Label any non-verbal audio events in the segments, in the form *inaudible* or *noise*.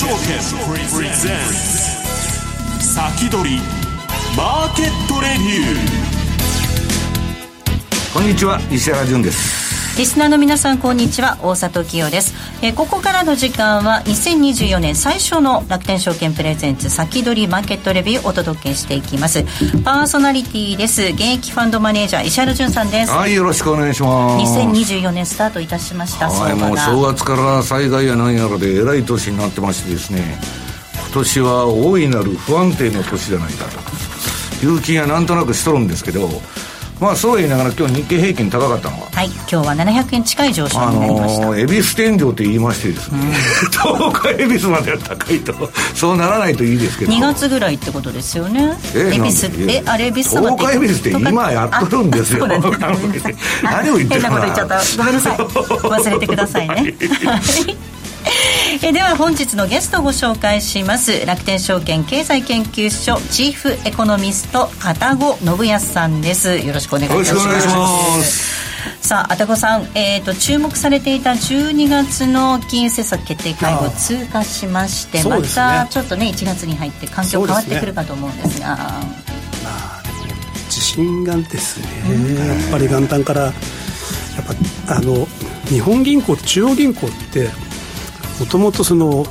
プレゼンツ先取りマーケットレビューこんにちは石原潤です。リスナーの皆さんこんにちは。大里清です、えー、ここからの時間は2024年最初の楽天証券プレゼンツ先取りマーケットレビューをお届けしていきます。パーソナリティです。現役ファンドマネージャー石原潤さんです。はいよろしくお願いします。2024年スタートいたしました。はいもう正月から災害や何やらでえらい年になってましてですね。今年は大いなる不安定の年じゃないかと。いう気がなんとなくしとるんですけどまあそう言いながら今日日経平均高かったのは。はい今日は700円近い上昇になりました。あの恵比寿天井って言いましてですね、うん、10日恵比寿までは高いと。*laughs* そうならないといいですけど。2月ぐらいってことですよね。恵比寿ってあれ恵比寿10日恵比寿って今やっとるんですよ。*laughs* 何を言って *laughs* 変なこと言っちゃった。ごめんなさい。忘れてくださいねえでは本日のゲストをご紹介します。楽天証券経済研究所チーフエコノミスト愛宕信康さんです。よろしくお願いいたします。さあ愛宕さん、えーと、注目されていた12月の金融政策決定会合通過しまして、またちょっとね1月に入って環境変わってくるかと思うんですが、ね、まあ地震がですね、やっぱり元旦からやっぱあの日本銀行中央銀行ってもともとその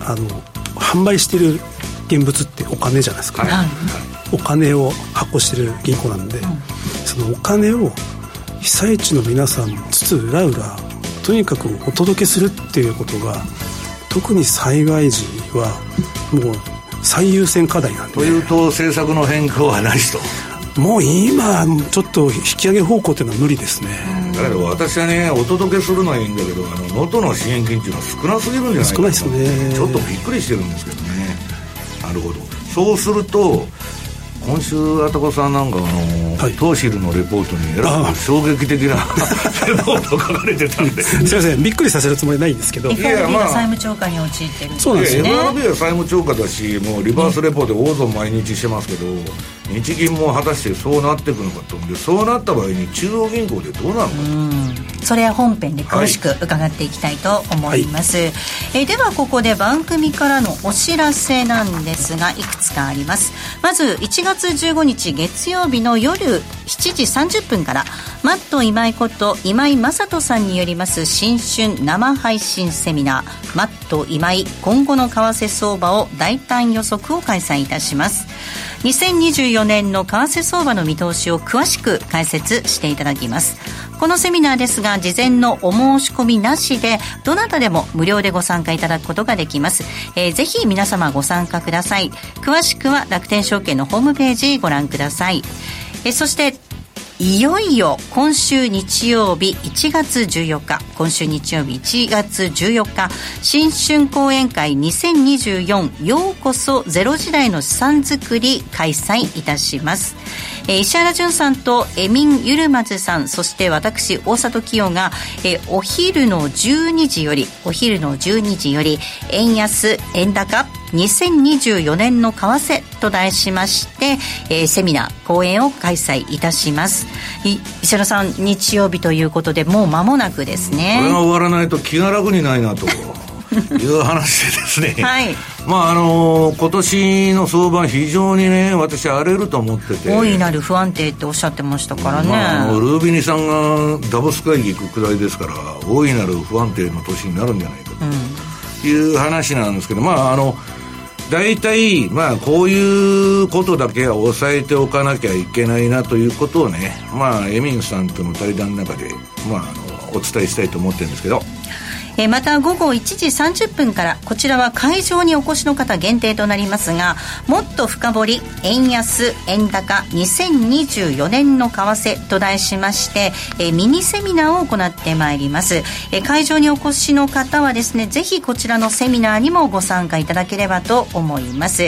あの販売してる現物ってお金じゃないですか、はい、お金を発行してる銀行なんで、うん、そのお金を被災地の皆さんつつ裏裏とにかくお届けするっていうことが特に災害時はもう最優先課題なんで。というと政策の変更はないと。もう今ちょっと引き上げ方向っていうのは無理ですねだけど。私はねお届けするのはいいんだけどあの能登の支援金っていうのは少なすぎるんじゃないか少ないですね。ちょっとびっくりしてるんですけどね。なるほど。そうすると今週あたこさんなんかあの、はい、トーシルのレポートにえらく衝撃的な *laughs* レポート書かれてたんで。すいませんびっくりさせるつもりないんですけど。FRB が債務超過に陥ってるそうなんですね FRB は債務超過だしもうリバースレポート大損毎日してますけど、日銀も果たしてそうなっていくのかと。でそうなった場合に中央銀行でどうなるのかそれは本編で詳しく伺っていきたいと思います、はい、えではここで番組からのお知らせなんですがいくつかあります。まず1月15日月曜日の夜7時30分からマット今井こと今井正人さんによります新春生配信セミナーマット今井今後の為替相場を大胆予測を開催いたします2024年の為替相場の見通しを詳しく解説していただきます。このセミナーですが事前のお申し込みなしでどなたでも無料でご参加いただくことができます、えー、ぜひ皆様ご参加ください。詳しくは楽天証券のホームページご覧ください。えそしていよいよ今週日曜日1月14日今週日曜日1月14日新春講演会2024ようこそゼロ時代の資産作り開催いたします。えー、石原潤さんとエミン・ユルマズさんそして私大里清が、えー、お昼の12時よりお昼の12時より円安円高2024年の為替と題しまして、えー、セミナー講演を開催いたします。石原さん日曜日ということでもう間もなくですね。これが終わらないと気が楽にないなという話でですね、*laughs* はい、まああの今年の相場非常にね私荒れると思ってて。大いなる不安定っておっしゃってましたからね、まあ、ルービニさんがダボス会議行くくらいですから大いなる不安定の年になるんじゃないかと。いう話なんですけど、まああの大体、まあ、こういうことだけは抑えておかなきゃいけないなということをね、まあ、エミンさんとの対談の中で、まあ、あのお伝えしたいと思ってるんですけど、えー、また午後1時30分からこちらは会場にお越しの方限定となりますがもっと深掘り円安円高2024年の為替と題しまして、えー、ミニセミナーを行ってまいります、えー、会場にお越しの方はですねぜひこちらのセミナーにもご参加いただければと思います、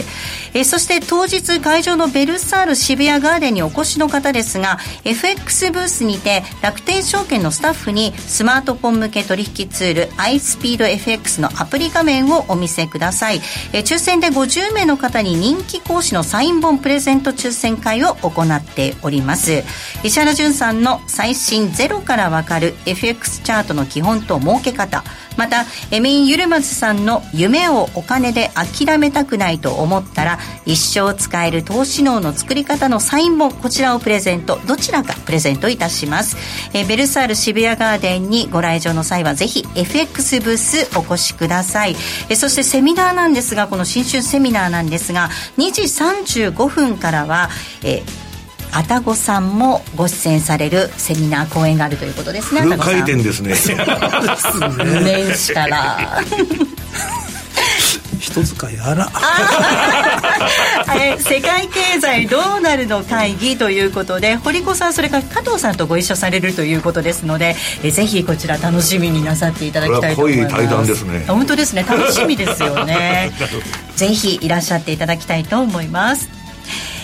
え、そして当日会場のベルサール渋谷ガーデンにお越しの方ですが FX ブースにて楽天証券のスタッフにスマートフォン向け取引ツール iSpeedFX のアプリ画面をお見せください、え抽選で50名の方に人気講師のサイン本プレゼント抽選会を行っております。石原潤さんの最新ゼロからわかる FX チャートの基本と儲け方またエミン・ユルマズさんの夢をお金で諦めたくないと思ったら一生使える投資能の作り方のサイン本こちらをプレゼントどちらかプレゼントいたします。えベルサール渋谷ガーデンにご来場の際はぜひ FX ブースお越しください。えそしてセミナーなんですがこの新春セミナーなんですが2時35分からはえたごさんもご出演されるセミナー講演があるということですねフル回転ですね。年始 *laughs* から人使いあら。*laughs* 世界経済どうなるの会議ということで堀子さんそれから加藤さんとご一緒されるということですのでえぜひこちら楽しみになさっていただきたいと思います。濃い対談ですね。本当ですね。楽しみですよね。*laughs* ぜひいらっしゃっていただきたいと思います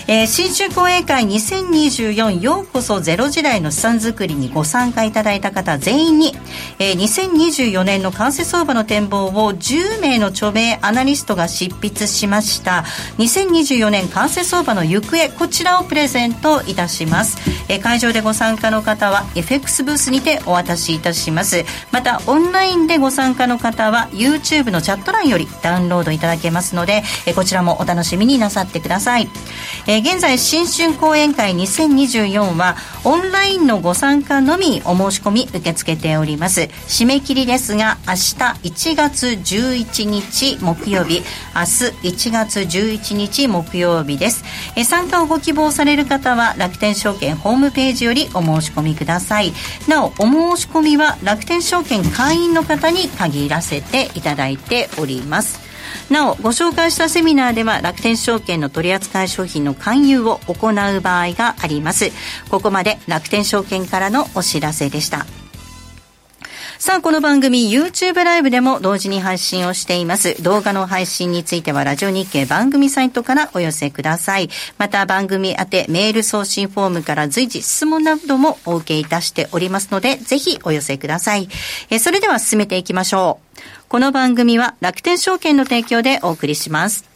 えー、新春講演会2024ようこそゼロ時代の資産作りにご参加いただいた方全員に、えー、2024年の為替相場の展望を10名の著名アナリストが執筆しました。2024年為替相場の行方こちらをプレゼントいたします、えー、会場でご参加の方は FX ブースにてお渡しいたします。またオンラインでご参加の方は YouTube のチャット欄よりダウンロードいただけますので、えー、こちらもお楽しみになさってください、えー、現在新春講演会2024はオンラインのご参加のみお申し込み受け付けております。締め切りですが明日1月11日木曜日明日1月11日木曜日です、えー、参加をご希望される方は楽天証券ホームページよりお申し込みください。なおお申し込みは楽天証券会員の方に限らせていただいております。なおご紹介したセミナーでは楽天証券の取扱商品の勧誘を行う場合があります。ここまで楽天証券からのお知らせでした。さあ、この番組 YouTube ライブでも同時に配信をしています。動画の配信についてはラジオ日経番組サイトからお寄せください。また番組宛てメール送信フォームから随時質問などもお受けいたしておりますので、ぜひお寄せください。えそれでは進めていきましょう。この番組は楽天証券の提供でお送りします。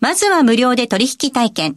まずは無料で取引体験。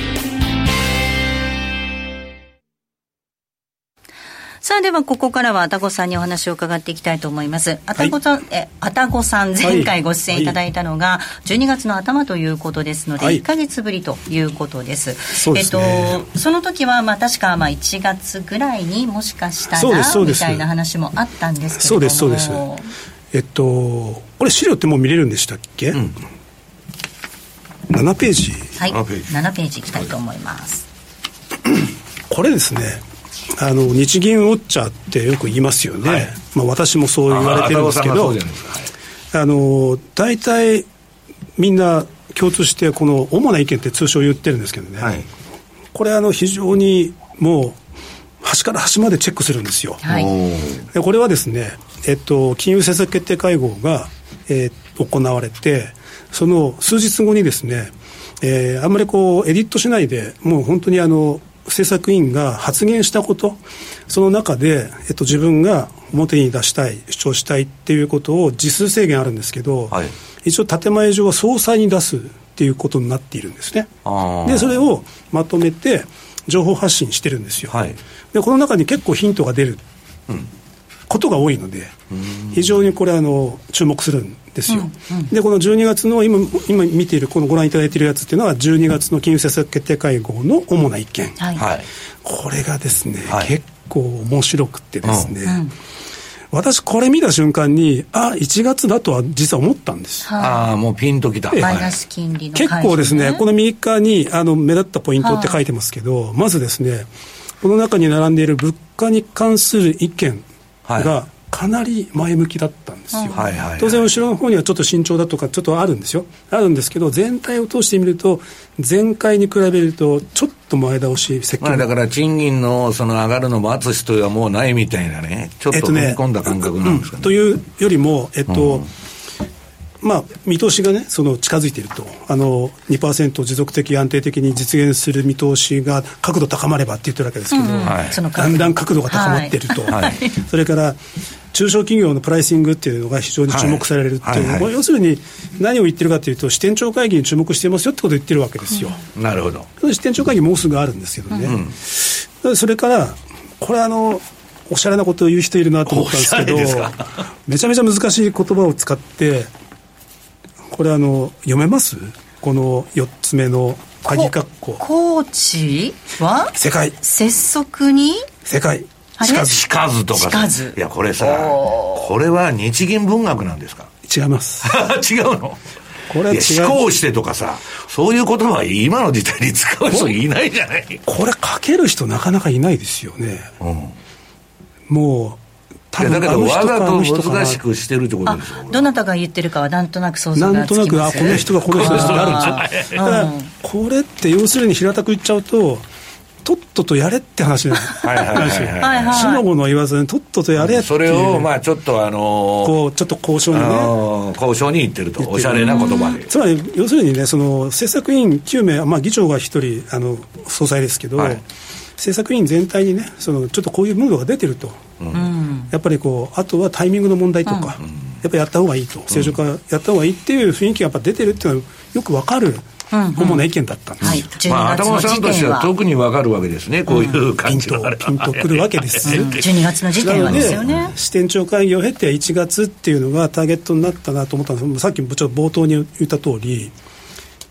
さあではここからはあたごさんにお話を伺っていきたいと思います。あたごさん、はい、えあたごさん前回ご出演いただいたのが12月の頭ということですので、はい、1か月ぶりということです、はい、えっとその時はまあ確かまあ1月ぐらいにもしかしたらみたいな話もあったんですけれども。そうですそうです。えっとこれ資料ってもう見れるんでしたっけ、うん、7ページ。はい。7ページ ,7 ページいきたいと思います、これですねあの日銀ウォッチャーってよく言いますよね、はい、まあ、私もそう言われてるんですけど、あの大体みんな共通して、この主な意見って通称言ってるんですけどね、はい、これあの、非常にもう、端から端までチェックするんですよ。はい、これはですね、えっと、金融政策決定会合が、えー、行われて、その数日後にですね、えー、あんまりこう、エディットしないで、もう本当にあの、政策委員が発言したこと、その中で、えっと、自分が表に出したい、主張したいっていうことを、時数制限あるんですけど、はい、一応、建前上は総裁に出すっていうことになっているんですね。で、それをまとめて、情報発信してるんですよ。はい、で、この中に結構ヒントが出る。うんことが多いので、非常にこれあの、注目するんですよ、うんうん、でこの12月の今今見ている、このご覧いただいているやつっていうのは、12月の金融政策決定会合の主な意見、はい、これがですね、はい、結構面白くてですね、うん、私、これ見た瞬間に、あ1月だとは実は思ったんです。ああ、もうピンときた。マイナス金利の、結構ですね、この右側にあの目立ったポイントって書いてますけど、まずですね、この中に並んでいる物価に関する意見がかなり前向きだったんですよ、はいはいはい、当然、後ろの方にはちょっと慎重だとか、ちょっとあるんですよ、あるんですけど、全体を通してみると、前回に比べると、ちょっと前倒し、積極、まあ、だから賃金のその上がるのも淳しとはもうないみたいなね、ちょっと踏み込んだ感覚なんですかね。えっとねうん、というよりも、えっと、うん。まあ、見通しがね、その近づいていると、あの2%持続的、安定的に実現する見通しが角度高まればって言ってるわけですけど、うん。はい、だんだん角度が高まっていると、はい、それから中小企業のプライシングっていうのが非常に注目されるっていう、はいはい、要するに何を言ってるかというと、支店長会議に注目してますよってことを言ってるわけですよ。うん、なるほど。支店長会議、もうすぐあるんですけどね。うん、それからこれあのおしゃれなことを言う人いるなと思ったんですけど、めちゃめちゃ難しい言葉を使って、これあの読めます？この4つ目の鍵括弧。コーチは？世界。拙速に？世界しかずしかずとかいやこれさこれは日銀文学なんですか？違います。*laughs* 違うの？これは思考してとかさそういう言葉は今の時代に使う人いないじゃない？これ書ける人なかなかいないですよね、うん、もう多分だけどわざと難しくしてるってことですよどなたが言ってるかはなんとなく想像がつきます。なんとなくあこの人がこの人があるんですよ。*laughs* だからこれって要するに平たく言っちゃうととっととやれって話なんです。よ。しのごの言わずにとっととやれってそれをまあちょっとあのこうちょっと交渉にね。交渉に言ってるとおしゃれな言葉で。つまり要するにねその政策委員9名まあ議長が1人あの総裁ですけど、はい、政策委員全体にねそのちょっとこういうムードが出てると、うん、やっぱりこうあとはタイミングの問題とか、うん、やっぱやった方がいいと。正常化やった方がいいっていう雰囲気がやっぱ出てるっていうのはよくわかる主な意見だったんです、はい、まあ、頭さんとしては。特にわかるわけですね、こういう感じが、うん、ピンとくるわけです。12月の時点はですよね。支店長会議を経て1月っていうのがターゲットになったなと思ったんです。さっきちょっと冒頭に言った通り、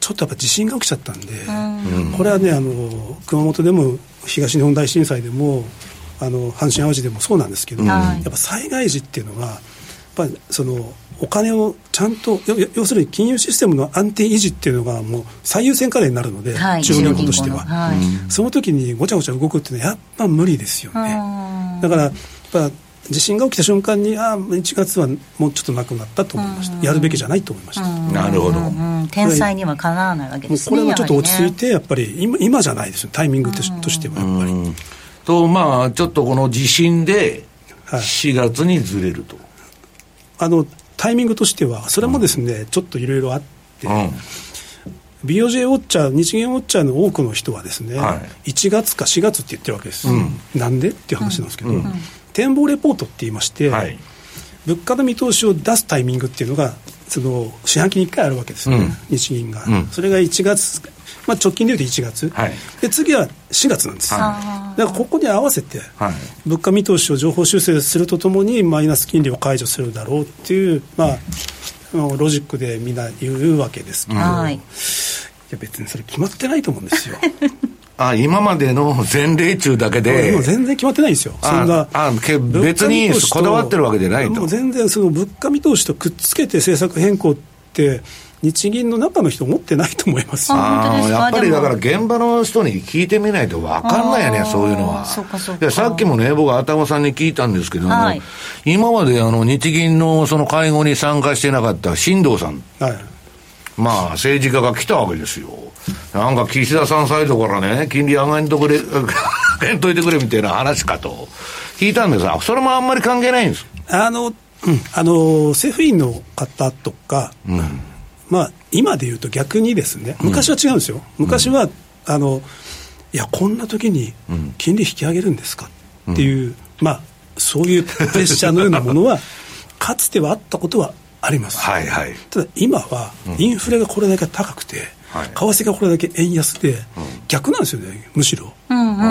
ちょっとやっぱ地震が起きちゃったんで、うん、これはねあの、熊本でも東日本大震災でも、あの阪神・淡路でもそうなんですけど、うん、やっぱ災害時っていうのは、やっぱりそのお金をちゃんと要するに金融システムの安定維持っていうのがもう最優先課題になるので、はい、中央銀行としては、はい、その時にごちゃごちゃ動くっていうのはやっぱ無理ですよね。だからやっぱ地震が起きた瞬間にああ1月はもうちょっとなくなったと思いました。やるべきじゃないと思いました。なるほど。天才にはかなわないわけですねこれはちょっと落ち着いてやっぱり今今じゃないですタイミングとしてはやっぱり。とまあちょっとこの地震で4月にずれると、あのタイミングとしてはそれもですね、うん、ちょっといろいろあって、うん、BOJ ウォッチャー日銀ウォッチャーの多くの人はですね、はい、1月か4月って言ってるわけです、うん、なんでっていう話なんですけど、展望レポートって言いまして、はい、物価の見通しを出すタイミングっていうのがその四半期に1回あるわけですね、うん、日銀が、うん、それが1月、まあ、直近でいうと1月、はい、で次は4月なんです、はい、だからここに合わせて、はい、物価見通しを情報修正するとともにマイナス金利を解除するだろうっていう、まあ、ロジックでみんな言うわけですけど、はい、いや別にそれ決まってないと思うんですよ。*laughs* あ今までの前例中だけで。今全然決まってないんですよ。そんな。あ別にこだわってるわけじゃないと。全然その物価見通しとくっつけて政策変更って、日銀の中の人思ってないと思いますあやっぱりだから現場の人に聞いてみないと分かんないよね、そういうのは。さっきもね、僕、頭さんに聞いたんですけども、はい、今まであの日銀のその会合に参加してなかった新藤さん、はい、まあ政治家が来たわけですよ。なんか岸田さんサイドからね、金利上げんとくれ、*laughs* 上げんといてくれみたいな話かと。聞いたんです。が、それもあんまり関係ないんです。あの、うん、あの政府員の方とか、うん、まあ、今で言うと逆にですね、昔は違うんですよ、昔はあのいや、こんな時に金利引き上げるんですか？っていう、まあ、そういうプレッシャーのようなものは、*laughs* かつてはあったことはあります。はいはい、ただ、今はインフレがこれだけ高くて、はい、為替がこれだけ円安で、逆なんですよね、むしろ。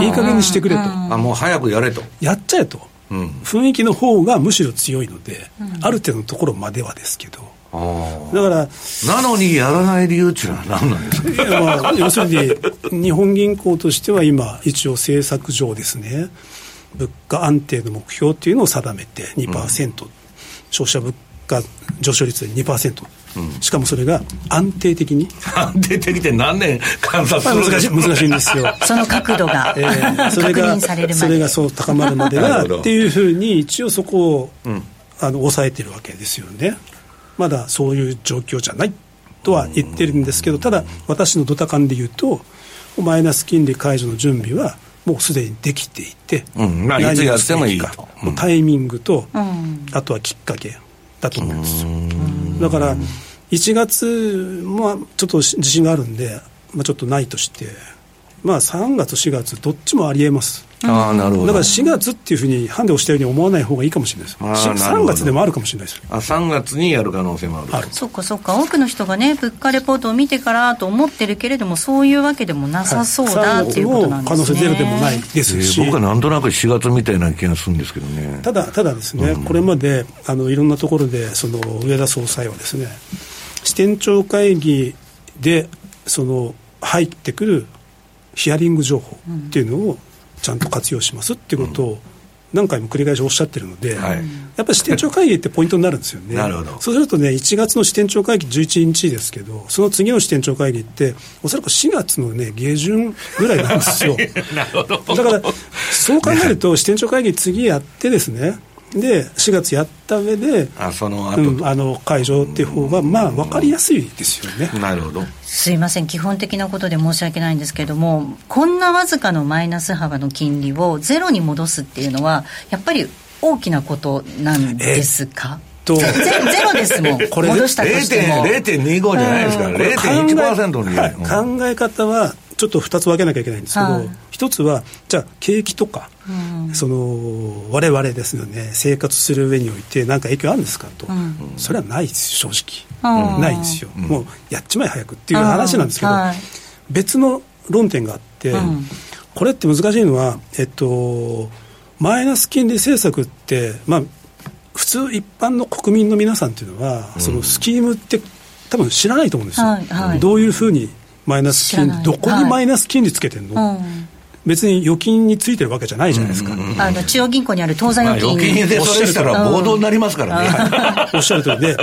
いい加減にしてくれと。あもう早くやれと。やっちゃえと。うん、雰囲気の方がむしろ強いので、うん、ある程度のところまではですけど。だからなのにやらない理由っていうのは何なんですか？いや、まあ、要するに日本銀行としては今一応政策上ですね。物価安定の目標っていうのを定めて2%、うん、消費者物価上昇率で2%、うん、しかもそれが安定的に。安定的って何年？観察する難しい難しいんですよ。*laughs* その角度が、えー、それがそれがそう高まるまではっていうふうに一応そこを、うん、あの抑えてるわけですよねまだそういう状況じゃないとは言ってるんですけど、ただ、私のドタ感で言うと、マイナス金利解除の準備は、もうすでにできていて、うんまあ、いつやってもいいかと。タイミングと、あとはきっかけだと思います。だから1月、まあ、ちょっと自信があるんで、まあ、ちょっとないとして、まあ、3月、4月、どっちもありえます。あなるほど。だから4月っていうふうに、ハンデをしたように思わない方がいいかもしれないです、3月でもあるかもしれないです。あ3月にやる可能性もあるあるそっかそっか、多くの人がね、物価レポートを見てからと思ってるけれども、そういうわけでもなさそうだ、はい、っていうことなんですね。可能性ゼロでもないですし、えー、僕はなんとなく4月みたいな気がするんですけどね。ただ、ただですね、うん、これまであのいろんなところで、その上田総裁はですね、支店長会議でその入ってくるヒアリング情報っていうのをちゃんと活用しますっていうことを何回も繰り返しおっしゃってるので、はい、やっぱり支店長会議ってポイントになるんですよね。なるほど。そうするとね、1月の支店長会議11日ですけど、その次の支店長会議って、おそらく4月のね、下旬ぐらいなんですよ。*laughs* なるほど。だから、そう考えると、支店長会議次やってですね、で4月やった上であその後、うん、あの解除っていう方がまあ分かりやすいですよね、なるほど。すいません。基本的なことで申し訳ないんですけれどもこんなわずかのマイナス幅の金利をゼロに戻すっていうのはやっぱり大きなことなんですか、ゼロですもん、これ戻したとしても。0.25じゃないですから、0.1%に、はい、考え方はちょっと2つ分けなきゃいけないんですけど、はい、1つは、じゃあ、景気とか、うん、その我々ですよね、生活する上において、何か影響あるんですかと、うん、それはないです、正直、うん、ないんですよ、もうやっちまえ早くっていう話なんですけど、はい、別の論点があって、これって難しいのは、えっと、マイナス金利政策って、まあ、普通、一般の国民の皆さんっていうのは、そのスキームって、多分知らないと思うんですよ、はいはい、どういうふうにマイナス金利、どこにマイナス金利つけてんの、はい、別に預金についてるわけじゃないじゃないですか。あの中央銀行にある当座預金、まあ、預金でそれしたら暴動になりますからね。おっしゃる通りで、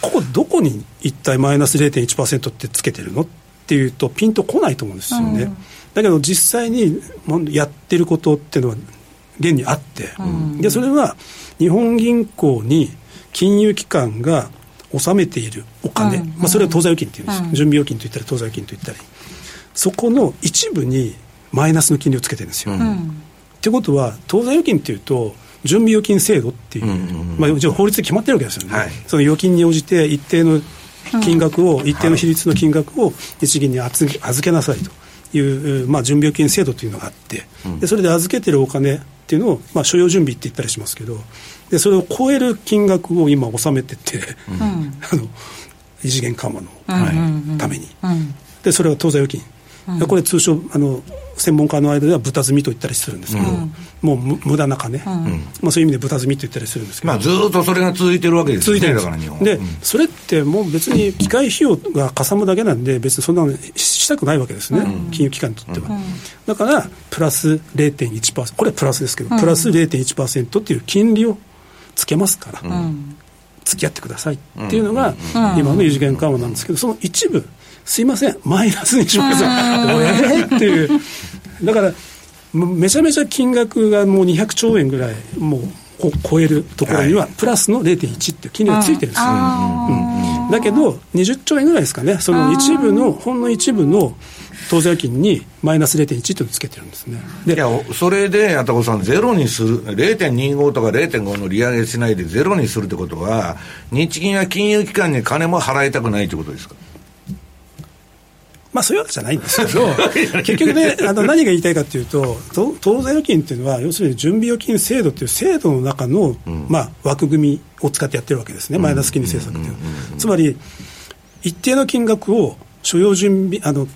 ここどこに一体マイナス0.1%ってつけてるのっていうと、ピンとこないと思うんですよね。うん、だけど実際にやってることっていうのは現にあって、うん、でそれは日本銀行に金融機関が納めているお金、うん、まあ、それは当座預金っていうんです、うん、準備預金と言ったり当座預金と言ったり。そこの一部にマイナスの金利をつけてるんですよ。うん、ってことは当座預金っていうと準備預金制度っていう,、まあ、法律で決まってるわけですよね、はい、その預金に応じて一定の金額を、一定の比率の金額を日銀に預け預けなさいという、まあ、準備預金制度というのがあって、でそれで預けてるお金っていうのを、まあ、所要準備って言ったりしますけどでそれを超える金額を今納めてて、うん、*laughs* あの異次元緩和の、ために、でそれは当座預金、うん、これ通称あの専門家の間では豚積みと言ったりするんですけど、うん、もう無駄な金、うん、まあ、そういう意味で豚積みと言ったりするんですけど、まあ、ずっとそれが続いてるわけですよね続いてるで、それってもう別に機械費用がかさむだけなんで別にそんなのしたくないわけですね、金融機関にとっては、だからプラス0.1%これはプラスですけど、プラス0.1%っていう金利をつけますから、付き合ってくださいっていうのが、今の異次元緩和なんですけど、その一部、すいません、マイナスにします、えっていう、だから、めちゃめちゃ金額がもう200兆円ぐらい、もう超えるところには、プラスの0.1っていう金利がついてるんですよ。うん。だけど、20兆円ぐらいですかね、その一部の、ほんの一部の当座預金にマイナス0.1というのをつけてるんですね。いや、それで、やたこさん、ゼロにする、0.25とか0.5の利上げしないでゼロにするってことは、日銀は金融機関に金も払いたくないってことですか？まあ、そういうわけじゃないんですけど、結局ね、あの何が言いたいかというと、当座預金っていうのは、要するに準備預金制度っていう制度の中の、うん、まあ、枠組みを使ってやってるわけですね、マイナス金利政策っていう。つまり、一定の金額を所要準備、あの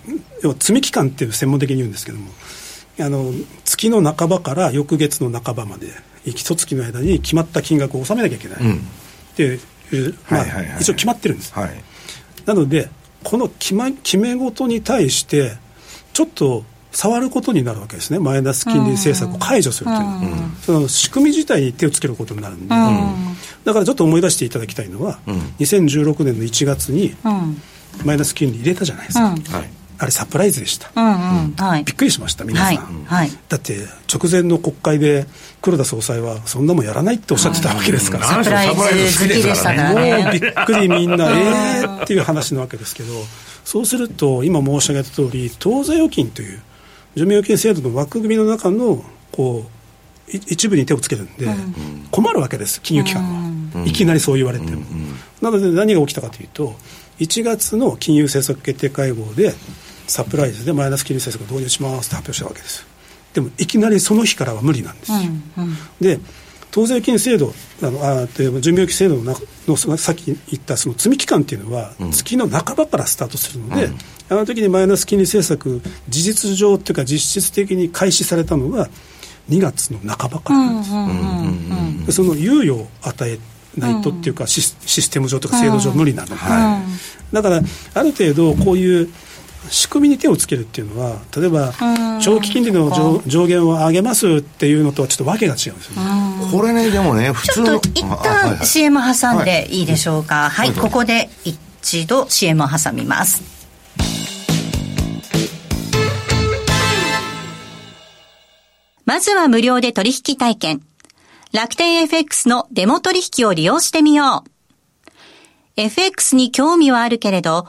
要は積み期間っていう専門的に言うんですけども、あの月の半ばから翌月の半ばまで、一月の間に決まった金額を納めなきゃいけない、うん、っていう、まあ、一応決まってるんです。はい、なのでこの決,、ま、決め事に対して、ちょっと触ることになるわけですね、マイナス金利政策を解除するという、うん、その仕組み自体に手をつけることになるんで、うん、だからちょっと思い出していただきたいのは、うん、2016年の1月に、マイナス金利入れたじゃないですか。はいあれサプライズでした、うんうん。はい、びっくりしました皆さん、はい。はい、だって直前の国会で黒田総裁はそんなもんやらないっておっしゃってたわけですから、サプライズ好きでしたからね。もうびっくりみんなええーっていう話なわけですけどそうすると今申し上げた通り当座預金という寿命預金制度の枠組みの中のこう一部に手をつけるんで、うん、困るわけです金融機関は、うん、いきなりそう言われても、うん、なので何が起きたかというと1月の金融政策決定会合でサプライズでマイナス金利政策を導入しますって発表したわけです。でもいきなりその日からは無理なんです。よ、うんうん、で当税金制度あのあ準備預金制度ののさっき言ったその積み期間っていうのは月の半ばからスタートするので、うん、あの時にマイナス金利政策事実上っていうか実質的に開始されたのが2月の半ばからなんです、その猶予を与えないとっていうか、システム上とか制度上無理なので、だからある程度こういう仕組みに手をつけるっていうのは例えば長期金利の上上限を上げますっていうのとはちょっとわけが違うんですよね。これねでもね普通ちょっと一旦 CM 挟んでいいでしょうか。はい、はい、ここで一度 CM を挟みます。まずは無料で取引体験。楽天 FX のデモ取引を利用してみよう。FX に興味はあるけれど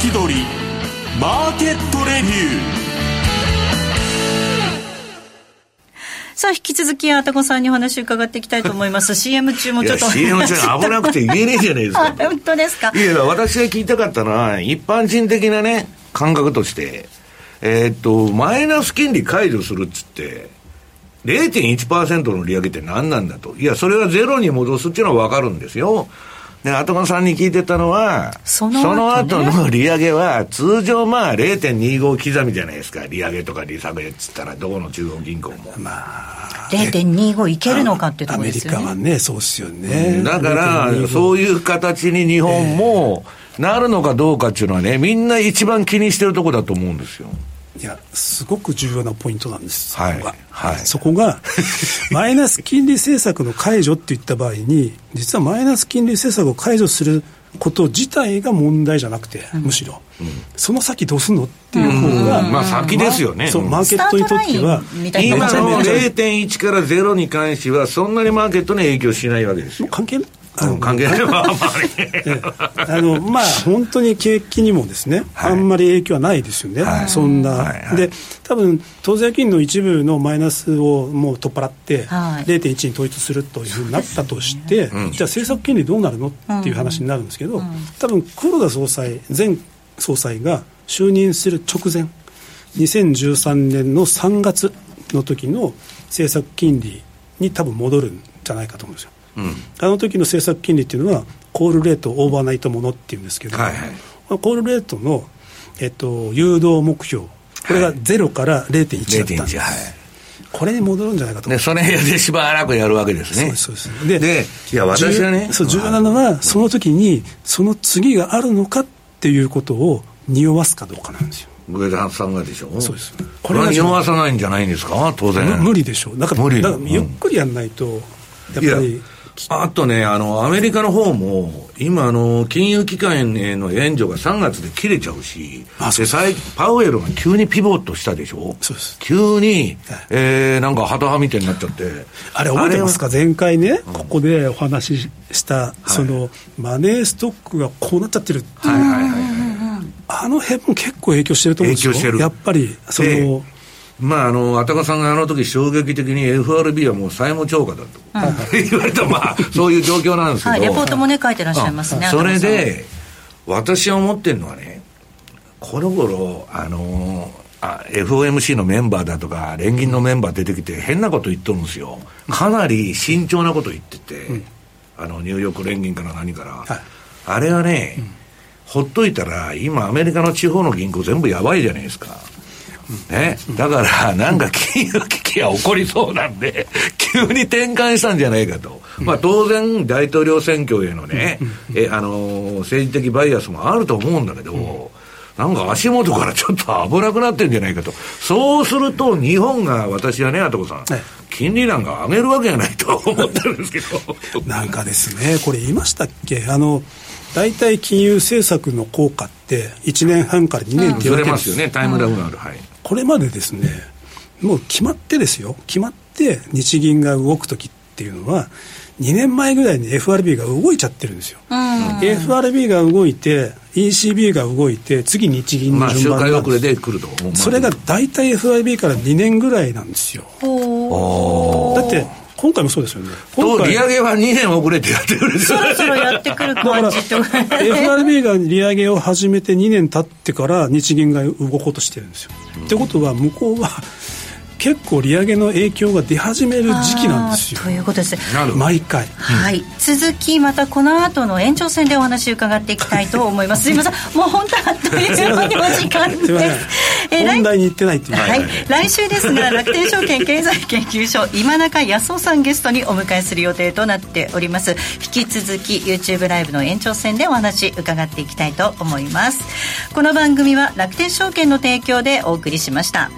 先取りマーケットレビューさあ、引き続き、あたこさんにお話伺っていきたいと思います。*laughs* CM 中もちょっと。CM 中危なくて言えねえじゃないですか。*laughs* 本当ですか？いや、私が聞きたかったのは、一般人的なね、感覚として、えー、っと、マイナス金利解除するっつって、0.1%の利上げって何なんだと。いや、それはゼロに戻すっていうのは分かるんですよ。で、後間さんに聞いてたのは、その後,、の利上げは、通常まあ0.25刻みじゃないですか、利上げとか利下げっつったら、どこの中央銀行も。まあ、0.25いけるのかっていうところですよね。アメリカはね、そうですよね。だから、そういう形に日本も、なるのかどうかっていうのはね、みんな一番気にしてるところだと思うんですよ。いやすごく重要なポイントなんです、はいそこが。はい。そこが *laughs* マイナス金利政策の解除っていった場合に実はマイナス金利政策を解除すること自体が問題じゃなくて、むしろ、その先どうすんのっていう方が、まあ先ですよね。そうマーケットにとってはスタートラインみたいな今のめちゃめちゃ0.1から0に関しては、そんなにマーケットに影響しないわけですよ。関係あの関係ない。まあまあねええ。あのまあ本当に景気にもですね、はい。あんまり影響はないですよね、はい。そんな、はいはい。で多分当座預金の一部のマイナスをもう取っ払って、はい。0.1に統一するというふうになったとして、じゃあ政策金利どうなるのっていう話になるんですけど、多分黒田総裁前総裁が就任する直前2013年の3月の時の政策金利に多分戻るんじゃないかと思うんですよ。あの時の政策金利っていうのは、コールレートオーバーナイトものっていうんですけど、はいはいコールレートの、えっと、誘導目標、これが0から0.1だったんです、0.1、はい。これに戻るんじゃないかと思で、う。それでしばらくやるわけですね。そうですそうですでで、いや、私はね重、そう重要なのは、その時に、その次があるのかっていうことを匂わすかどうかなんですよ。上田さんがでしょ。そうですこれは匂わさないんじゃないんですか？当然。む無理でしょう。だから、無理だからゆっくりやんないと、やっぱり、あとね、あの、アメリカの方も、今、あの、金融機関への援助が3月で切れちゃうし、あで、最パウエルが急にピボットしたでしょ？そうです。急に、えー、なんか、ハト派みたいになっちゃって。あれ覚えてますか？前回ね、ここでお話しした、その、マネーストックがこうなっちゃってるっていう、はいはいはいはい。あの辺も結構影響してると思うんですよ。影響してる。やっぱり、その、でまあ、あの、あたかさんがあの時衝撃的に FRB はもう債務超過だと、*laughs* 言われた、まあ、そういう状況なんですけど。はい、レポートもね、書いてらっしゃいますね。あそれで、私は思ってるのはね、この頃、あのあ FOMC のメンバーだとか、連銀のメンバー出てきて、変なこと言っとるんですよ。かなり慎重なこと言ってて、あの、ニューヨーク連銀から何から。はいあれはね、ほっといたら、今アメリカの地方の銀行全部やばいじゃないですか。ね、だから、なんか金融危機が起こりそうなんで、急に転換したんじゃないかと。まあ当然、大統領選挙へのね、え、あのー政治的バイアスもあると思うんだけど、なんか足元からちょっと危なくなってんじゃないかと。そうすると、日本が、私はね、あとこさん、はい金利なんか上げるわけがないと思ってるんですけど。なんかですね、これ言いましたっけ？あの、大体金融政策の効果って1年半から2年って言われますよね、タイムラグがある。はい。これまでですね、もう決まってですよ、決まって日銀が動くときっていうのは、2年前ぐらいに FRB が動いちゃってるんですよ。FRB が動いて、ECB が動いて、次日銀の順番回遅れなんです。で来ると思う。それが大体 FRB から2年ぐらいなんですよ。だって、今回もそうですよね。今と、回利上げは2年遅れてやってくるんですよそろそろやってくる感じと。FRB が利上げを始めて2年経ってから日銀が動こうとしてるんですよ。ってことは向こうは結構利上げの影響が出始める時期なんですよということです。なる毎回はい、続きまたこの後の延長戦でお話伺っていきたいと思います。すいません、もう本当あっという間にお時間です。えー来本題に行ってないっていう、はい、来週ですが楽天証券経済研究所今中康夫さんゲストにお迎えする予定となっております。引き続き YouTube ライブの延長戦でお話伺っていきたいと思います。この番組は楽天証券の提供でお送りしました